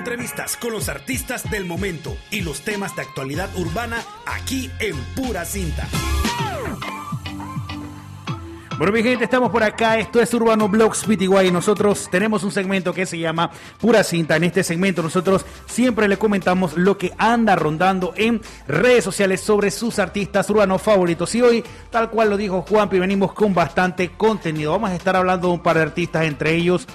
Entrevistas con los artistas del momento y los temas de actualidad urbana aquí en Pura Cinta. Bueno, mi gente, estamos por acá. Esto es Urbano Blogs PTY. Nosotros tenemos un segmento que se llama Pura Cinta. En este segmento, nosotros siempre le comentamos lo que anda rondando en redes sociales sobre sus artistas urbanos favoritos. Y hoy, tal cual lo dijo Juanpi, venimos con bastante contenido. Vamos a estar hablando de un par de artistas, entre ellos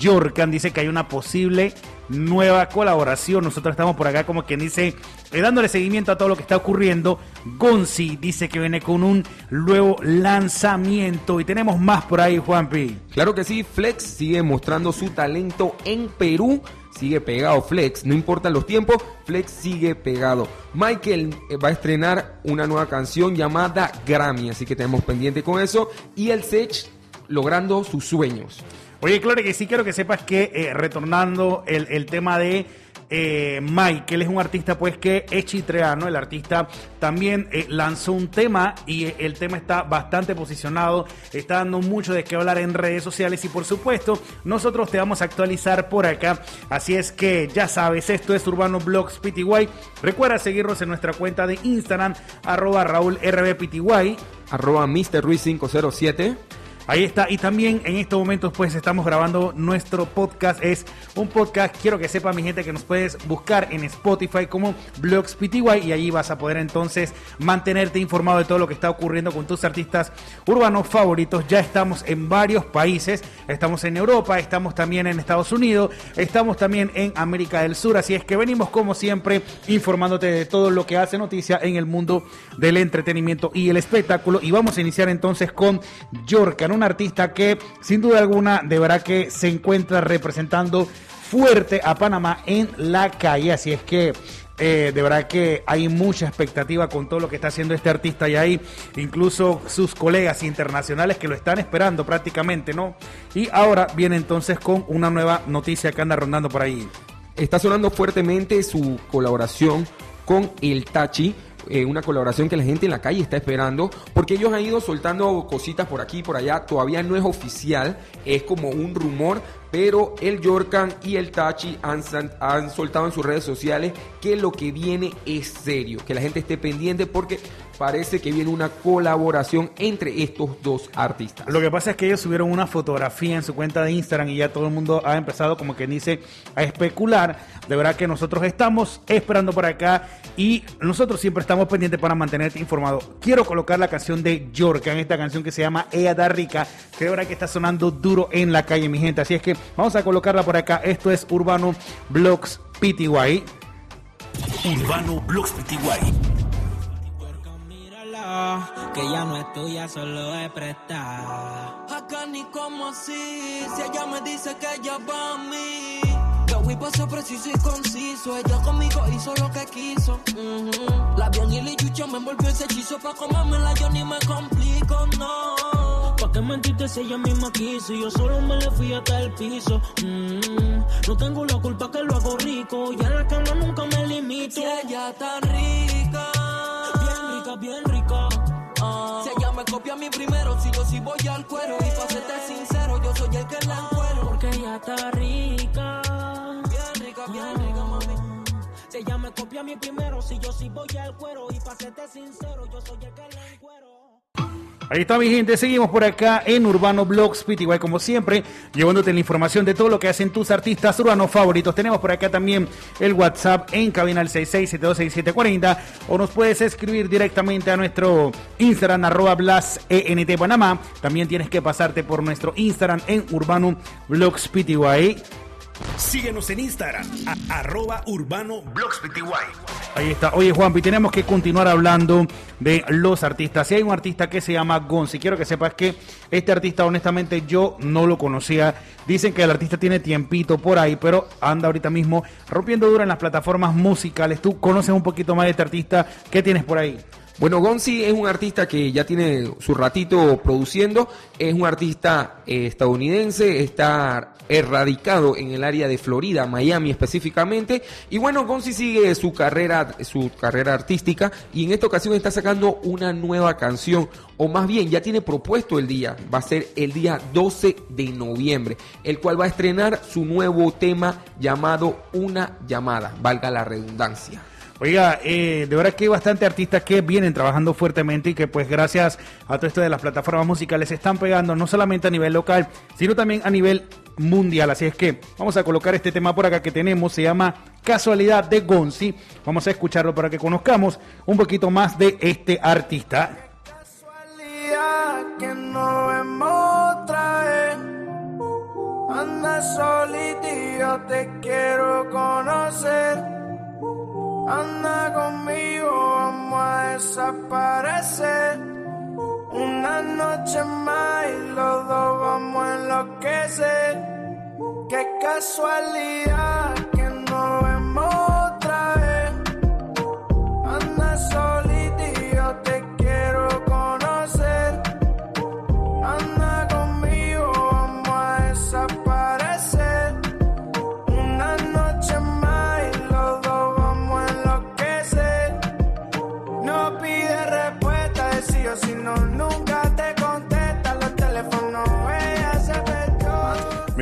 Jorkan. Dice que hay una posible nueva colaboración. Nosotros estamos por acá como quien dice, eh, dándole seguimiento a todo lo que está ocurriendo. Gonzi dice que viene con un nuevo lanzamiento y tenemos más por ahí, Juanpi. Claro que sí, Flex sigue mostrando su talento en Perú. Sigue pegado Flex, no importan los tiempos, Flex sigue pegado. Michael eh, va a estrenar una nueva canción llamada Grammy, así que tenemos pendiente con eso. Y el Sech logrando sus sueños. Oye, claro que sí quiero que sepas que eh, retornando el, el, tema de eh, Mike, él es un artista pues que es chitreano, el artista también eh, lanzó un tema y el tema está bastante posicionado, está dando mucho de qué hablar en redes sociales y por supuesto nosotros te vamos a actualizar por acá, así es que ya sabes, esto es Urbano Blogs PTY, recuerda seguirnos en nuestra cuenta de Instagram, arroba Raúl RBPTY, arroba Mr. Ruiz 507 Ahí está. Y también en estos momentos pues estamos grabando nuestro podcast. Es un podcast, quiero que sepa mi gente que nos puedes buscar en Spotify como Blogs PTY y allí vas a poder entonces mantenerte informado de todo lo que está ocurriendo con tus artistas urbanos favoritos. Ya estamos en varios países. Estamos en Europa, estamos también en Estados Unidos, estamos también en América del Sur. Así es que venimos como siempre informándote de todo lo que hace noticia en el mundo del entretenimiento y el espectáculo. Y vamos a iniciar entonces con Yorka un artista que sin duda alguna de verdad que se encuentra representando fuerte a Panamá en la calle. Así es que eh, de verdad que hay mucha expectativa con todo lo que está haciendo este artista y hay incluso sus colegas internacionales que lo están esperando prácticamente, ¿no? Y ahora viene entonces con una nueva noticia que anda rondando por ahí. Está sonando fuertemente su colaboración con el Tachi eh, una colaboración que la gente en la calle está esperando, porque ellos han ido soltando cositas por aquí y por allá, todavía no es oficial, es como un rumor, pero el Yorkan y el Tachi han, han, soltado en sus redes sociales que lo que viene es serio, que la gente esté pendiente porque parece que viene una colaboración entre estos dos artistas. Lo que pasa es que ellos subieron una fotografía en su cuenta de Instagram y ya todo el mundo ha empezado como que dice a especular. De verdad que nosotros estamos esperando por acá y nosotros siempre estamos pendientes para mantenerte informado. Quiero colocar la canción de Yorkan, esta canción que se llama Ella da Rica, que de verdad que está sonando duro en la calle, mi gente. Así es que vamos a colocarla por acá. Esto es Urbano Blogs PTY. Urbano Blogs PTY que ya no es tuya, solo es prestada. Acá ni como así, si ella me dice que ella va a mí. Que voy ser preciso y conciso, ella conmigo hizo lo que quiso. La bien y la chucha me envolvió ese hechizo, pa' comérmela yo ni me complico, no. ¿Pa' qué mentiste si ella misma quiso? Yo solo me le fui hasta el piso. No tengo la culpa que lo hago rico, y en la cama nunca me limito. Si ella está rica bien rica. Si ella me copia a mí primero, si yo sí voy al cuero. Y para serte sincero, yo soy el que la encuero. Porque ella está rica. Bien rica, bien rica, mami. Si ella me copia a mí primero, si yo sí voy al cuero. Y para serte sincero, yo soy el que la encuero. Ahí está mi gente, seguimos por acá en Urbano Blogs igual como siempre, llevándote la información de todo lo que hacen tus artistas urbanos favoritos. Tenemos por acá también el WhatsApp en cabina al 66726740 o nos puedes escribir directamente a nuestro Instagram arroba Blas ENT Panamá. También tienes que pasarte por nuestro Instagram en Urbano Blogs PTY. Síguenos en Instagram, arroba urbano Ahí está. Oye, Juanpi, tenemos que continuar hablando de los artistas. Si hay un artista que se llama Gonzi, quiero que sepas que este artista, honestamente, yo no lo conocía. Dicen que el artista tiene tiempito por ahí, pero anda ahorita mismo rompiendo duro en las plataformas musicales. ¿Tú conoces un poquito más de este artista? ¿Qué tienes por ahí? Bueno, Gonzi es un artista que ya tiene su ratito produciendo, es un artista eh, estadounidense, está erradicado en el área de Florida, Miami específicamente, y bueno, Gonzi sigue su carrera, su carrera artística y en esta ocasión está sacando una nueva canción, o más bien ya tiene propuesto el día, va a ser el día 12 de noviembre, el cual va a estrenar su nuevo tema llamado Una llamada, valga la redundancia. Oiga, eh, de verdad que hay bastante artistas que vienen trabajando fuertemente y que pues gracias a todo esto de las plataformas musicales se están pegando no solamente a nivel local, sino también a nivel mundial. Así es que vamos a colocar este tema por acá que tenemos, se llama Casualidad de Gonzi. Vamos a escucharlo para que conozcamos un poquito más de este artista. Casualidad que no otra. Anda te quiero conocer. Anda conmigo, vamos a desaparecer. Una noche más y los dos vamos a enloquecer. Qué casualidad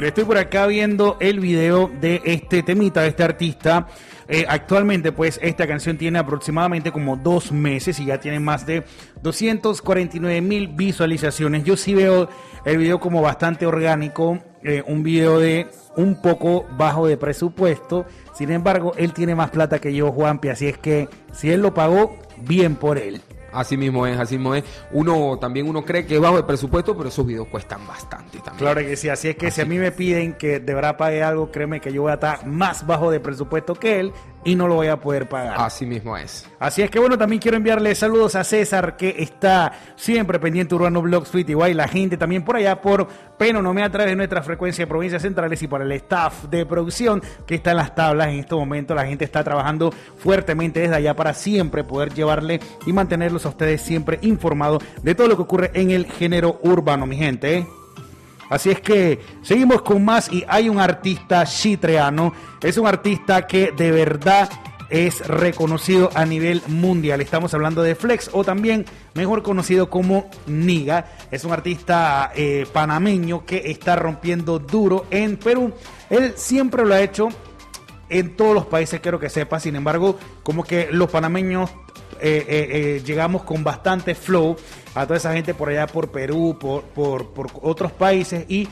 Mira, estoy por acá viendo el video de este temita, de este artista. Eh, actualmente, pues, esta canción tiene aproximadamente como dos meses y ya tiene más de 249 mil visualizaciones. Yo sí veo el video como bastante orgánico, eh, un video de un poco bajo de presupuesto. Sin embargo, él tiene más plata que yo, Juanpi, así es que si él lo pagó, bien por él. Así mismo es, así mismo es. Uno también uno cree que es bajo el presupuesto, pero esos videos cuestan bastante también. Claro que sí, así es que si a mí me piden que de verdad pague algo, créeme que yo voy a estar más bajo de presupuesto que él y no lo voy a poder pagar. Así mismo es. Así es que bueno, también quiero enviarle saludos a César que está siempre pendiente Urbano Blog Street igual la gente también por allá por Penonomé a través de nuestra frecuencia de provincias centrales y para el staff de producción que está en las tablas en este momento. La gente está trabajando fuertemente desde allá para siempre poder llevarle y mantenerlos a ustedes siempre informados de todo lo que ocurre en el género urbano, mi gente. ¿eh? Así es que seguimos con más y hay un artista chitreano, es un artista que de verdad es reconocido a nivel mundial. Estamos hablando de Flex o también mejor conocido como Niga. Es un artista eh, panameño que está rompiendo duro en Perú. Él siempre lo ha hecho en todos los países, quiero que sepa. Sin embargo, como que los panameños eh, eh, llegamos con bastante flow a toda esa gente por allá por Perú, por, por, otros países y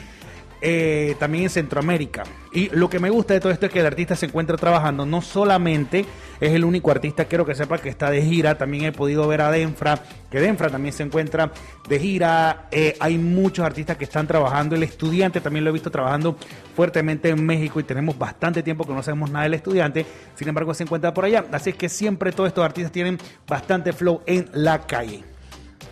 eh, también en Centroamérica. Y lo que me gusta de todo esto es que el artista se encuentra trabajando, no solamente es el único artista, quiero que sepa que está de gira, también he podido ver a Denfra, que Denfra también se encuentra de gira, eh, hay muchos artistas que están trabajando, el estudiante también lo he visto trabajando fuertemente en México y tenemos bastante tiempo que no sabemos nada. Del estudiante, sin embargo se encuentra por allá, así es que siempre todos estos artistas tienen bastante flow en la calle.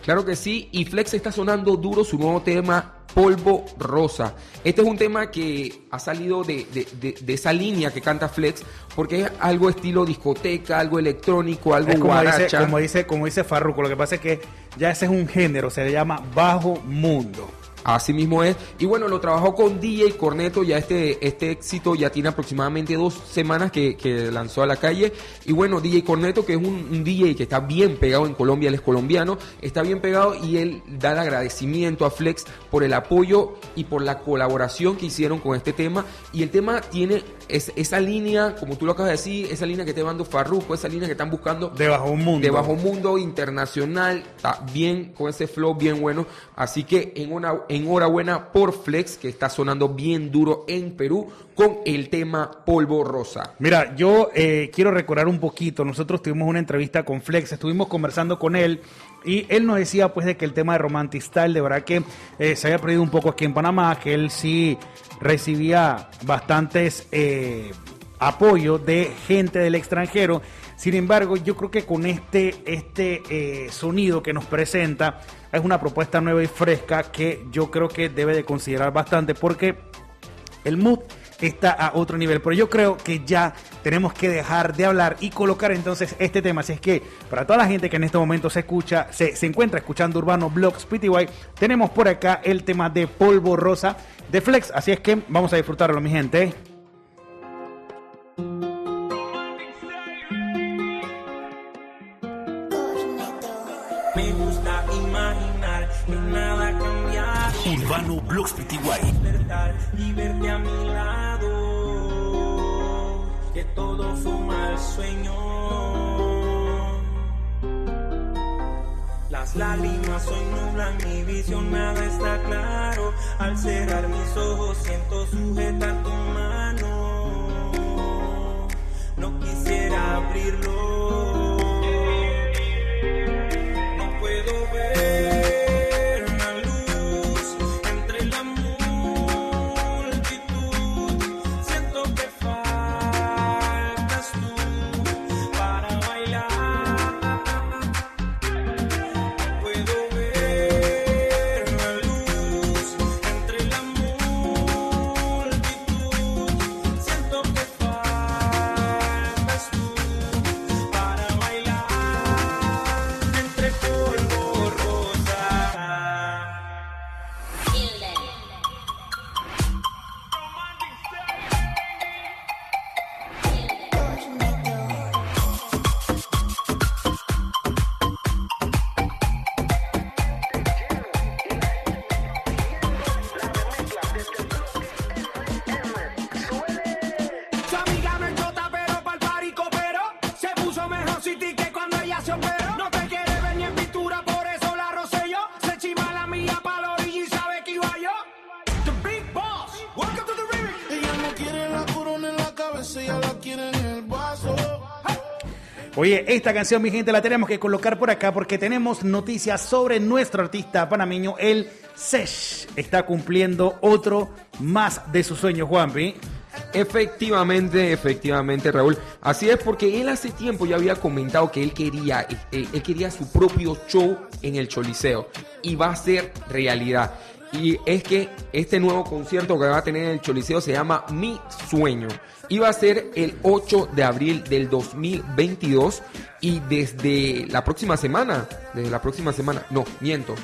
Claro que sí, y Flex está sonando duro su nuevo tema Polvo Rosa. Este es un tema que ha salido de, de- de- de esa línea que canta Flex, porque es algo estilo discoteca, algo electrónico, algo Es como dice, como dice, como dice Farruko, lo que pasa es que ya ese es un género, se le llama bajo mundo. Así mismo es. Y bueno, lo trabajó con DJ Corneto. Ya este, este éxito ya tiene aproximadamente dos semanas que, que lanzó a la calle. Y bueno, DJ Corneto, que es un, un DJ que está bien pegado en Colombia, él es colombiano, está bien pegado y él da el agradecimiento a Flex por el apoyo y por la colaboración que hicieron con este tema. Y el tema tiene es- esa línea, como tú lo acabas de decir, esa línea que está dando Farruko, esa línea que están buscando De bajo mundo. de bajo mundo internacional, está bien con ese flow bien bueno. Así que en una, enhorabuena por Flex, que está sonando bien duro en Perú con el tema Polvo Rosa. Mira, yo eh, quiero recordar un poquito. Nosotros tuvimos una entrevista con Flex, estuvimos conversando con él y él nos decía pues de que el tema de Romantic Style de verdad que eh, se había perdido un poco aquí en Panamá, que él sí recibía bastantes eh, apoyo de gente del extranjero. Sin embargo, yo creo que con este, este eh, sonido que nos presenta es una propuesta nueva y fresca que yo creo que debe de considerar bastante porque el mood está a otro nivel. Pero yo creo que ya tenemos que dejar de hablar y colocar entonces este tema. Así es que para toda la gente que en este momento se escucha, se, se encuentra escuchando Urbano Blogs PTY, tenemos por acá el tema de Polvo Rosa de Flex. Así es que vamos a disfrutarlo, mi gente. Urbano Blogs Pty. despertar y verte a mi lado. Que todo fue un mal sueño. Las lágrimas hoy nublan mi visión, nada está claro. Al cerrar mis ojos siento sujetar tu mano. No quisiera abrirlo. Oye, esta canción, mi gente, la tenemos que colocar por acá porque tenemos noticias sobre nuestro artista panameño, el Sesh. Está cumpliendo otro más de sus sueños, Juanpi. Efectivamente, efectivamente, Raúl. Así es porque él hace tiempo ya había comentado que él quería, eh, él quería su propio show en el Choliseo y va a ser realidad. Y es que este nuevo concierto que va a tener en el Choliseo se llama Mi Sueño. Y va a ser el 8 de abril del 2022. Y desde la próxima semana, desde la próxima semana, no, miento,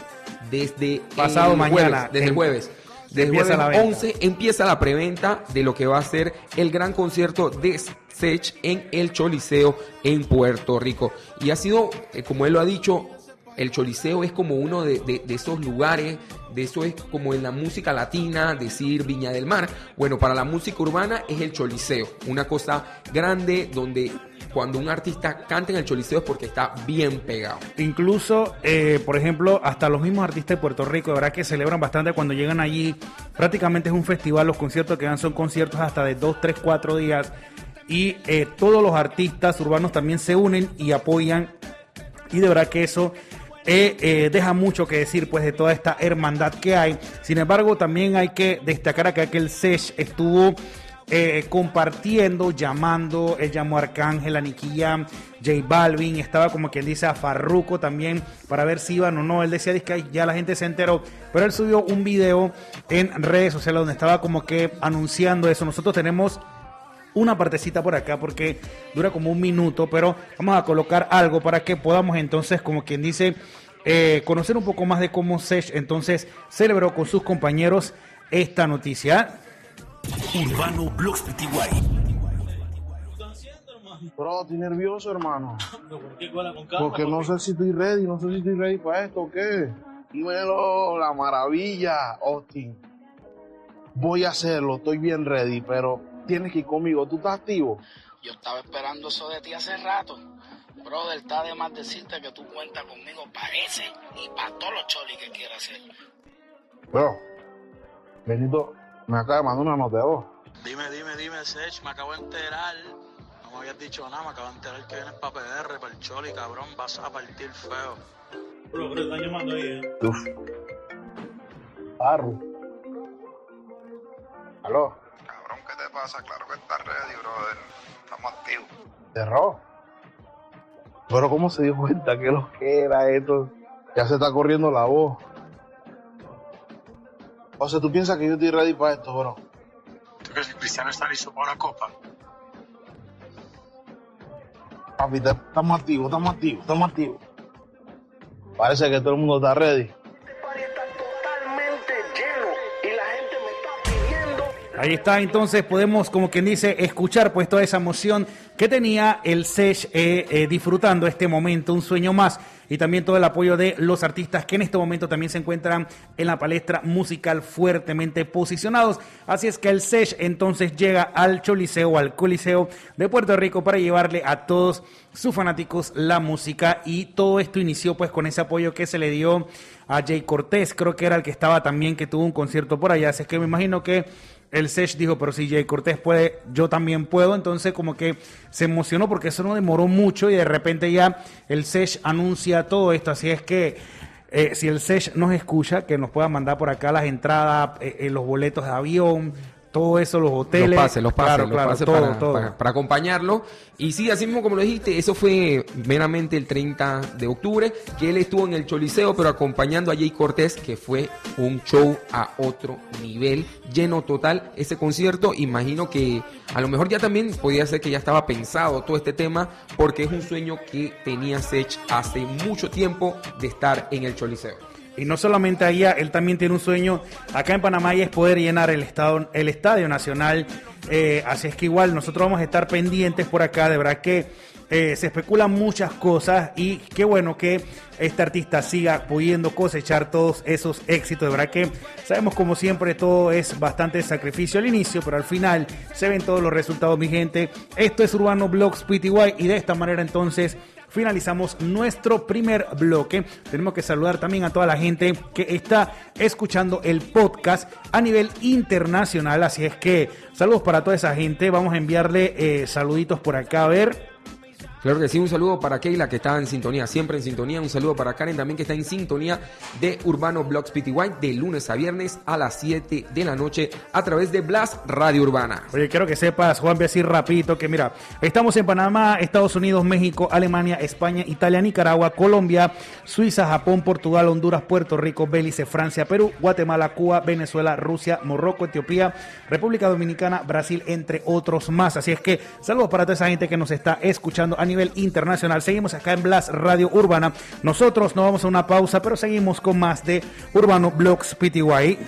desde Pasado el mañana, jueves, desde el em- jueves. Desde el empieza la jueves venta. 11 empieza la preventa de lo que va a ser el gran concierto de Sech en el Choliseo en Puerto Rico. Y ha sido, eh, como él lo ha dicho, el Choliseo es como uno de, de- de esos lugares, de eso es como en la música latina, decir Viña del Mar. Bueno, para la música urbana es el Choliseo, una cosa grande donde cuando un artista canta en el Choliseo es porque está bien pegado. Incluso, eh, por ejemplo, hasta los mismos artistas de Puerto Rico, de verdad que celebran bastante cuando llegan allí. Prácticamente es un festival, los conciertos que dan son conciertos hasta de 2, 3, 4 días. Y eh, todos los artistas urbanos también se unen y apoyan. Y de verdad que eso eh, eh, deja mucho que decir pues de toda esta hermandad que hay. Sin embargo, también hay que destacar que el SESH estuvo eh, compartiendo, llamando, él llamó a Arcángel, a Jam, J Balvin, estaba como quien dice a Farruko también para ver si iban o no. Él decía que ya la gente se enteró, pero él subió un video en redes sociales donde estaba como que anunciando eso. Nosotros tenemos una partecita por acá porque dura como un minuto, pero vamos a colocar algo para que podamos entonces, como quien dice, eh, conocer un poco más de cómo Sesh entonces celebró con sus compañeros esta noticia. Urbano Blogs Pty. Bro, estoy nervioso, hermano. Porque no sé si estoy ready, no sé si estoy ready para esto o qué. Dímelo, la maravilla, Austin. Voy a hacerlo, estoy bien ready, pero tienes que ir conmigo. ¿Tú estás activo? Yo estaba esperando eso de ti hace rato. Brother, está de más decirte que tú cuentas conmigo para ese y para todos los cholis que quieras hacer. Bro, Benito me acaba de mandar una nota de voz. Dime, dime, dime, Sech, me acabo de enterar. No me habías dicho nada, me acabo de enterar que vienes para PR, para el choli, cabrón, vas a partir feo. Uf. Arru. Aló. Cabrón, ¿qué te pasa? Claro que estás ready, brother. Estamos activos. Cerró. Pero ¿cómo se dio cuenta que lo que era esto? Ya se está corriendo la voz. O sea, ¿tú piensas que yo estoy ready para esto, bro? ¿Tú crees que Cristiano está listo para una copa? Papi, estamos activos, estamos activos, estamos activos. Parece que todo el mundo está ready. Ahí está, entonces podemos, como quien dice, escuchar pues toda esa emoción que tenía el SESH eh, eh, disfrutando este momento, un sueño más, y también todo el apoyo de los artistas que en este momento también se encuentran en la palestra musical fuertemente posicionados. Así es que el SESH entonces llega al Choliseo, al Coliseo de Puerto Rico para llevarle a todos sus fanáticos la música y todo esto inició pues con ese apoyo que se le dio a Jay Cortés, creo que era el que estaba también, que tuvo un concierto por allá, así es que me imagino que el Sesh dijo, pero si Jay Cortés puede, yo también puedo. Entonces como que se emocionó porque eso no demoró mucho y de repente ya el Sesh anuncia todo esto. Así es que eh, si el Sesh nos escucha, que nos pueda mandar por acá las entradas, eh, eh, los boletos de avión, todo eso, los hoteles. Los pases, los pases, Claro, los claro, pases todo, para, todo. para- para acompañarlo. Y sí, así mismo como lo dijiste, eso fue meramente el 30 de octubre, que él estuvo en el Choliseo, pero acompañando a Jay Cortés, que fue un show a otro nivel, lleno total ese concierto. Imagino que a lo mejor ya también podía ser que ya estaba pensado todo este tema, porque es un sueño que tenía Sech hace mucho tiempo de estar en el Choliseo. Y no solamente allá, él también tiene un sueño acá en Panamá y es poder llenar el, estado, el Estadio Nacional. Eh, así es que igual nosotros vamos a estar pendientes por acá. De verdad que eh, se especulan muchas cosas y qué bueno que este artista siga pudiendo cosechar todos esos éxitos. De verdad que sabemos como siempre todo es bastante sacrificio al inicio, pero al final se ven todos los resultados, mi gente. Esto es Urbano Blogs PTY y de esta manera entonces finalizamos nuestro primer bloque. Tenemos que saludar también a toda la gente que está escuchando el podcast a nivel internacional. Así es que saludos para toda esa gente. Vamos a enviarle eh, saluditos por acá a ver. Claro que sí, un saludo para Keila que está en sintonía, siempre en sintonía. Un saludo para Karen también que está en sintonía de Urbano Blogs PTY de lunes a viernes a las 7 de la noche a través de Blast Radio Urbana. Oye, quiero que sepas, Juan, voy a decir rapidito que mira, estamos en Panamá, Estados Unidos, México, Alemania, España, Italia, Nicaragua, Colombia, Suiza, Japón, Portugal, Honduras, Puerto Rico, Belice, Francia, Perú, Guatemala, Cuba, Venezuela, Rusia, Morroco, Etiopía, República Dominicana, Brasil, entre otros más. Así es que saludos para toda esa gente que nos está escuchando nivel internacional. Seguimos acá en Blast Radio Urbana. Nosotros nos vamos a una pausa, pero seguimos con más de Urbano Blogs PTY.